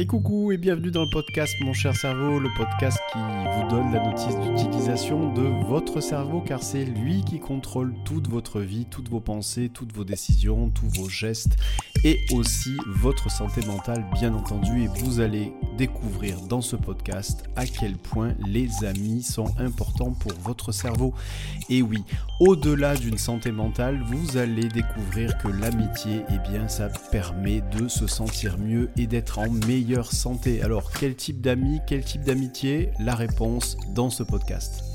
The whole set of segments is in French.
Et coucou et bienvenue dans le podcast Mon cher cerveau, le podcast qui vous donne la notice d'utilisation de votre cerveau car c'est lui qui contrôle toute votre vie, toutes vos pensées, toutes vos décisions, tous vos gestes et aussi votre santé mentale bien entendu. Et vous allez découvrir dans ce podcast à quel point les amis sont importants pour votre cerveau. Et oui, au-delà d'une santé mentale, vous allez découvrir que l'amitié, eh bien ça permet de se sentir mieux et d'être en meilleure santé. Alors, quel type d'amis, quel type d'amitié? La réponse dans ce podcast.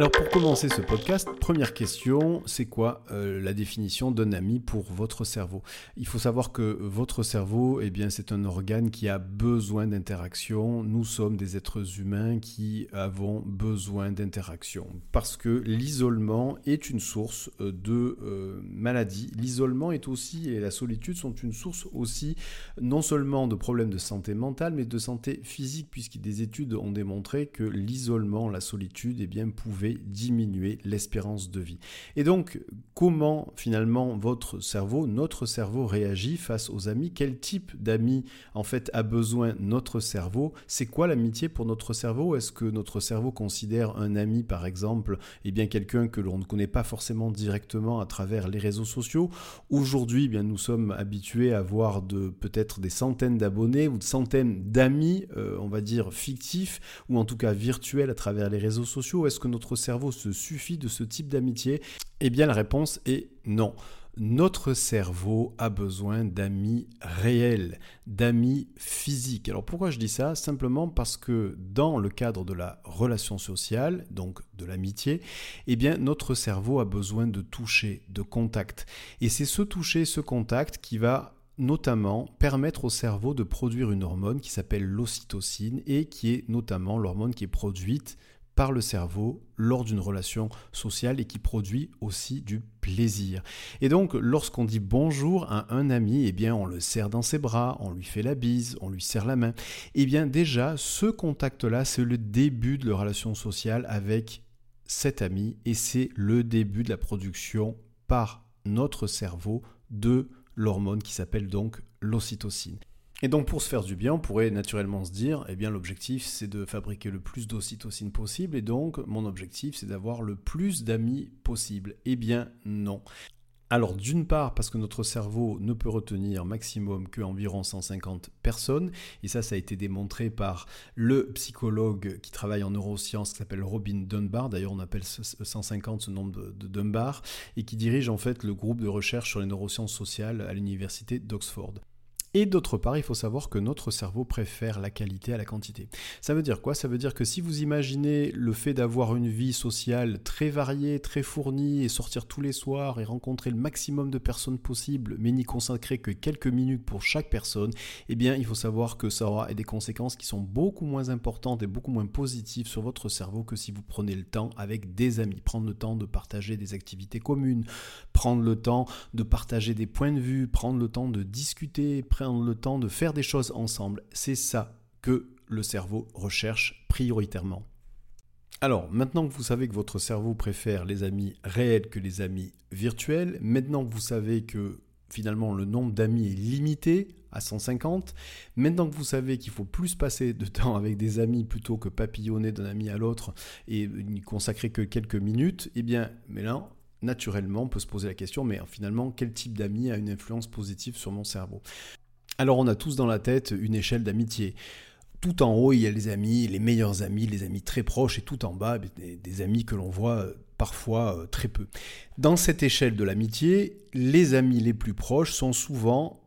Alors pour commencer ce podcast, première question, c'est quoi euh, la définition d'un ami pour votre cerveau? Il faut savoir que votre cerveau, eh bien, c'est un organe qui a besoin d'interaction. Nous sommes des êtres humains qui avons besoin d'interaction parce que l'isolement est une source euh, de euh, maladie. L'isolement est aussi et la solitude sont une source aussi non seulement de problèmes de santé mentale, mais de santé physique, puisque des études ont démontré que l'isolement, la solitude, eh bien, pouvait diminuer l'espérance de vie. Et donc, comment finalement votre cerveau, notre cerveau réagit face aux amis? Quel type d'amis en fait a besoin notre cerveau? C'est quoi l'amitié pour notre cerveau? Est-ce que notre cerveau considère un ami par exemple eh bien quelqu'un que l'on ne connaît pas forcément directement à travers les réseaux sociaux? Aujourd'hui, eh bien nous sommes habitués à voir de peut-être des centaines d'abonnés ou de centaines d'amis, euh, on va dire fictifs ou en tout cas virtuels à travers les réseaux sociaux. Est-ce que notre cerveau se suffit de ce type d'amitié Eh bien la réponse est non. Notre cerveau a besoin d'amis réels, d'amis physiques. Alors pourquoi je dis ça? Simplement parce que dans le cadre de la relation sociale, donc de l'amitié, eh bien notre cerveau a besoin de toucher, de contact. Et c'est ce toucher, ce contact qui va notamment permettre au cerveau de produire une hormone qui s'appelle l'ocytocine et qui est notamment l'hormone qui est produite le cerveau lors d'une relation sociale et qui produit aussi du plaisir. Et donc lorsqu'on dit bonjour à un ami, eh bien on le serre dans ses bras, on lui fait la bise, on lui serre la main. Eh bien déjà ce contact-là, c'est le début de la relation sociale avec cet ami et c'est le début de la production par notre cerveau de l'hormone qui s'appelle donc l'ocytocine. Et donc pour se faire du bien, on pourrait naturellement se dire, eh bien l'objectif c'est de fabriquer le plus d'ocytocine possible, et donc mon objectif c'est d'avoir le plus d'amis possible. Eh bien non. Alors d'une part parce que notre cerveau ne peut retenir maximum qu'environ 150 personnes, et ça ça a été démontré par le psychologue qui travaille en neurosciences qui s'appelle Robin Dunbar, d'ailleurs on appelle 150 ce nombre de, Dunbar, et qui dirige en fait le groupe de recherche sur les neurosciences sociales à l'université d'Oxford. Et d'autre part, il faut savoir que notre cerveau préfère la qualité à la quantité. Ça veut dire quoi? Ça veut dire que si vous imaginez le fait d'avoir une vie sociale très variée, très fournie, et sortir tous les soirs et rencontrer le maximum de personnes possibles, mais n'y consacrer que quelques minutes pour chaque personne, eh bien il faut savoir que ça aura des conséquences qui sont beaucoup moins importantes et beaucoup moins positives sur votre cerveau que si vous prenez le temps avec des amis. Prendre le temps de partager des activités communes, prendre le temps de partager des points de vue, prendre le temps de discuter, prendre le temps de faire des choses ensemble. C'est ça que le cerveau recherche prioritairement. Alors, maintenant que vous savez que votre cerveau préfère les amis réels que les amis virtuels, maintenant que vous savez que finalement le nombre d'amis est limité à 150, maintenant que vous savez qu'il faut plus passer de temps avec des amis plutôt que papillonner d'un ami à l'autre et n'y consacrer que quelques minutes, eh bien, mais là, naturellement, on peut se poser la question, mais finalement, quel type d'ami a une influence positive sur mon cerveau? Alors on a tous dans la tête une échelle d'amitié. Tout en haut, il y a les amis, les meilleurs amis, les amis très proches, et tout en bas, des, amis que l'on voit euh, parfois euh, très peu. Dans cette échelle de l'amitié, les amis les plus proches sont souvent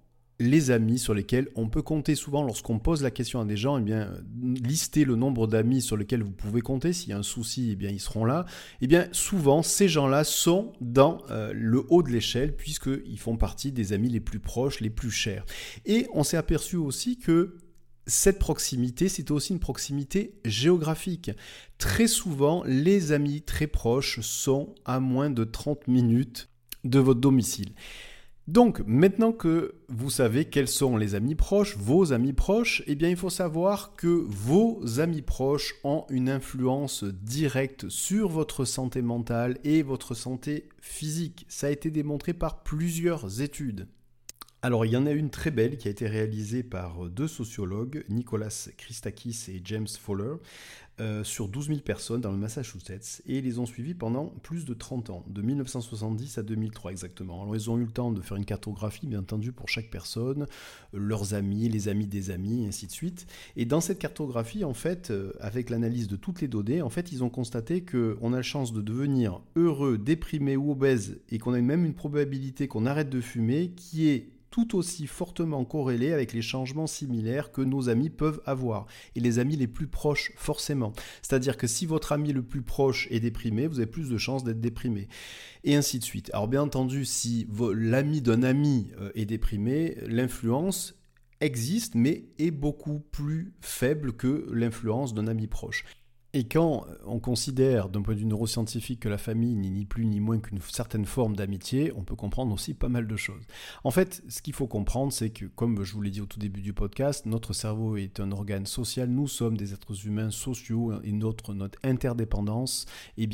les amis sur lesquels on peut compter souvent lorsqu'on pose la question à des gens, eh bien, lister le nombre d'amis sur lesquels vous pouvez compter. S'il y a un souci, eh bien, ils seront là. Eh bien, souvent, ces gens-là sont dans euh, le haut de l'échelle puisqu'ils font partie des amis les plus proches, les plus chers. Et on s'est aperçu aussi que cette proximité, c'est aussi une proximité géographique. Très souvent, les amis très proches sont à moins de 30 minutes de votre domicile. Donc, maintenant que vous savez quels sont les amis proches, vos amis proches, eh bien, il faut savoir que vos amis proches ont une influence directe sur votre santé mentale et votre santé physique. Ça a été démontré par plusieurs études. Alors, il y en a une très belle qui a été réalisée par deux sociologues, Nicolas Christakis et James Fowler, euh, sur 12 000 personnes dans le Massachusetts et ils les ont suivis pendant plus de 30 ans, de 1970 à 2003 exactement. Alors ils ont eu le temps de faire une cartographie bien entendu pour chaque personne, leurs amis, les amis des amis, et ainsi de suite. Et dans cette cartographie, en fait, euh, avec l'analyse de toutes les données, en fait, ils ont constaté qu'on a la chance de devenir heureux, déprimé ou obèse et qu'on a même une probabilité qu'on arrête de fumer qui est tout aussi fortement corrélé avec les changements similaires que nos amis peuvent avoir. Et les amis les plus proches, forcément. C'est-à-dire que si votre ami le plus proche est déprimé, vous avez plus de chances d'être déprimé. Et ainsi de suite. Alors bien entendu, si l'ami d'un ami euh, est déprimé, l'influence existe, mais est beaucoup plus faible que l'influence d'un ami proche. Et quand on considère d'un point de vue neuroscientifique que la famille n'est ni plus ni moins qu'une certaine forme d'amitié, on peut comprendre aussi pas mal de choses. En fait, ce qu'il faut comprendre, c'est que, comme je vous l'ai dit au tout début du podcast, notre cerveau est un organe social, nous sommes des êtres humains sociaux et notre, interdépendance eh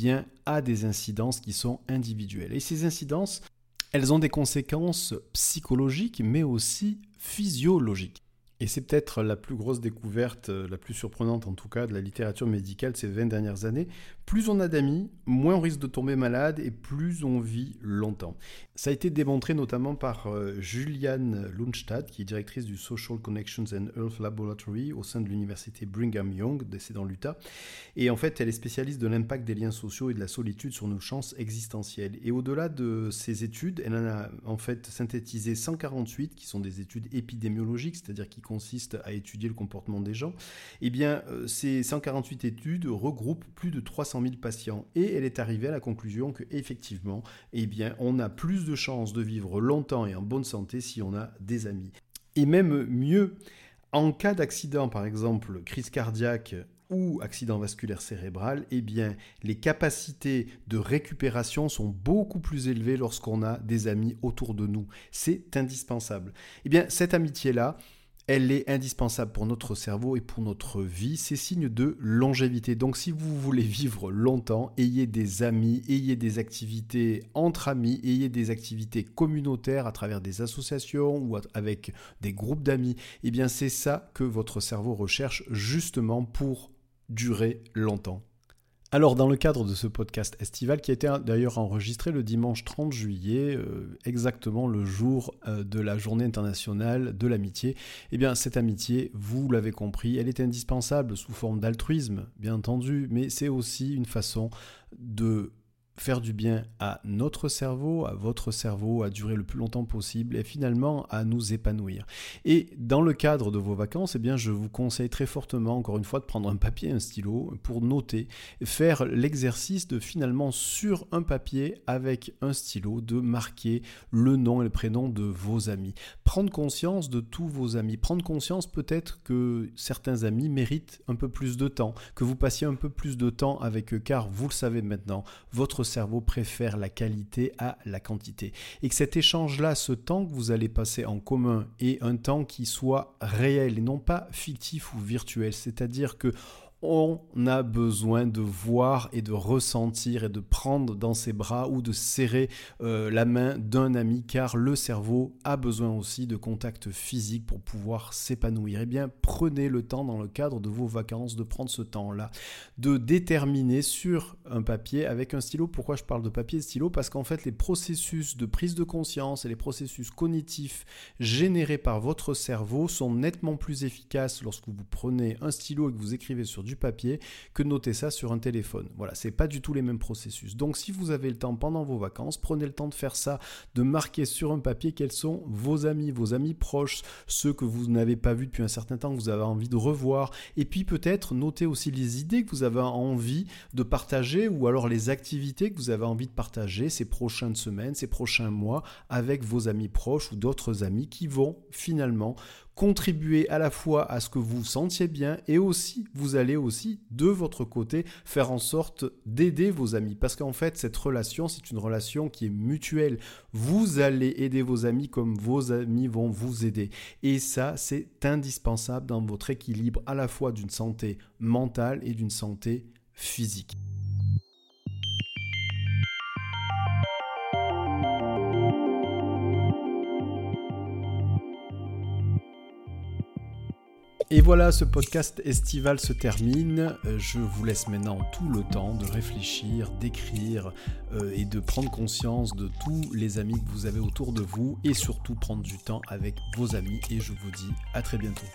a des incidences qui sont individuelles. Et ces incidences, elles ont des conséquences psychologiques, mais aussi physiologiques. Et c'est peut-être la plus grosse découverte, euh, la plus surprenante en tout cas, de la littérature médicale ces 20 dernières années. Plus on a d'amis, moins on risque de tomber malade et plus on vit longtemps. Ça a été démontré notamment par euh, Julianne Lundstad, qui est directrice du Social Connections and Health Laboratory au sein de l'université Brigham Young, c'est dans l'Utah. Et en fait, elle est spécialiste de l'impact des liens sociaux et de la solitude sur nos chances existentielles. Et au-delà de ces études, elle en a en fait synthétisé 148 qui sont des études épidémiologiques, c'est-à-dire qui consiste à étudier le comportement des gens, eh bien, euh, ces 148 études regroupent plus de 300 000 patients et elle est arrivée à la conclusion que effectivement, eh on a plus de chances de vivre longtemps et en bonne santé si on a des amis. Et même mieux, en cas d'accident, par exemple, crise cardiaque ou accident vasculaire cérébral, eh bien, les capacités de récupération sont beaucoup plus élevées lorsqu'on a des amis autour de nous. C'est indispensable. Eh bien, cette amitié-là, elle est indispensable pour notre cerveau et pour notre vie. C'est signe de longévité. Donc si vous voulez vivre longtemps, ayez des amis, ayez des activités entre amis, ayez des activités communautaires à travers des associations ou avec des groupes d'amis. Eh bien c'est ça que votre cerveau recherche justement pour durer longtemps. Alors, dans le cadre de ce podcast estival, qui a été d'ailleurs enregistré le dimanche 30 juillet, euh, exactement le jour euh, de la journée internationale de l'amitié, eh bien, cette amitié, vous l'avez compris, elle est indispensable sous forme d'altruisme, bien entendu, mais c'est aussi une façon de faire du bien à notre cerveau, à votre cerveau, à durer le plus longtemps possible et finalement à nous épanouir. Et dans le cadre de vos vacances, eh bien, je vous conseille très fortement, encore une fois, de prendre un papier un stylo pour noter, faire l'exercice de finalement sur un papier avec un stylo de marquer le nom et le prénom de vos amis. Prendre conscience de tous vos amis, prendre conscience peut-être que certains amis méritent un peu plus de temps, que vous passiez un peu plus de temps avec eux, car vous le savez maintenant, votre cerveau préfère la qualité à la quantité. Et que cet échange-là, ce temps que vous allez passer en commun, est un temps qui soit réel et non pas fictif ou virtuel. C'est-à-dire que on a besoin de voir et de ressentir et de prendre dans ses bras ou de serrer euh, la main d'un ami car le cerveau a besoin aussi de contact physique pour pouvoir s'épanouir. Eh bien, prenez le temps dans le cadre de vos vacances de prendre ce temps-là, de déterminer sur un papier avec un stylo. Pourquoi je parle de papier et stylo? Parce qu'en fait, les processus de prise de conscience et les processus cognitifs générés par votre cerveau sont nettement plus efficaces lorsque vous prenez un stylo et que vous écrivez sur du papier que noter ça sur un téléphone. Voilà, c'est pas du tout les mêmes processus. Donc si vous avez le temps pendant vos vacances, prenez le temps de faire ça, de marquer sur un papier quels sont vos amis, vos amis proches, ceux que vous n'avez pas vus depuis un certain temps, que vous avez envie de revoir, et puis peut-être noter aussi les idées que vous avez envie de partager ou alors les activités que vous avez envie de partager ces prochaines semaines, ces prochains mois avec vos amis proches ou d'autres amis qui vont finalement contribuer à la fois à ce que vous sentiez bien et aussi vous allez aussi de votre côté faire en sorte d'aider vos amis parce qu'en fait cette relation c'est une relation qui est mutuelle. Vous allez aider vos amis comme vos amis vont vous aider et ça c'est indispensable dans votre équilibre à la fois d'une santé mentale et d'une santé physique. Et voilà, ce podcast estival se termine. Euh, je vous laisse maintenant tout le temps de réfléchir, d'écrire euh, et de prendre conscience de tous les amis que vous avez autour de vous et surtout prendre du temps avec vos amis. Et je vous dis à très bientôt.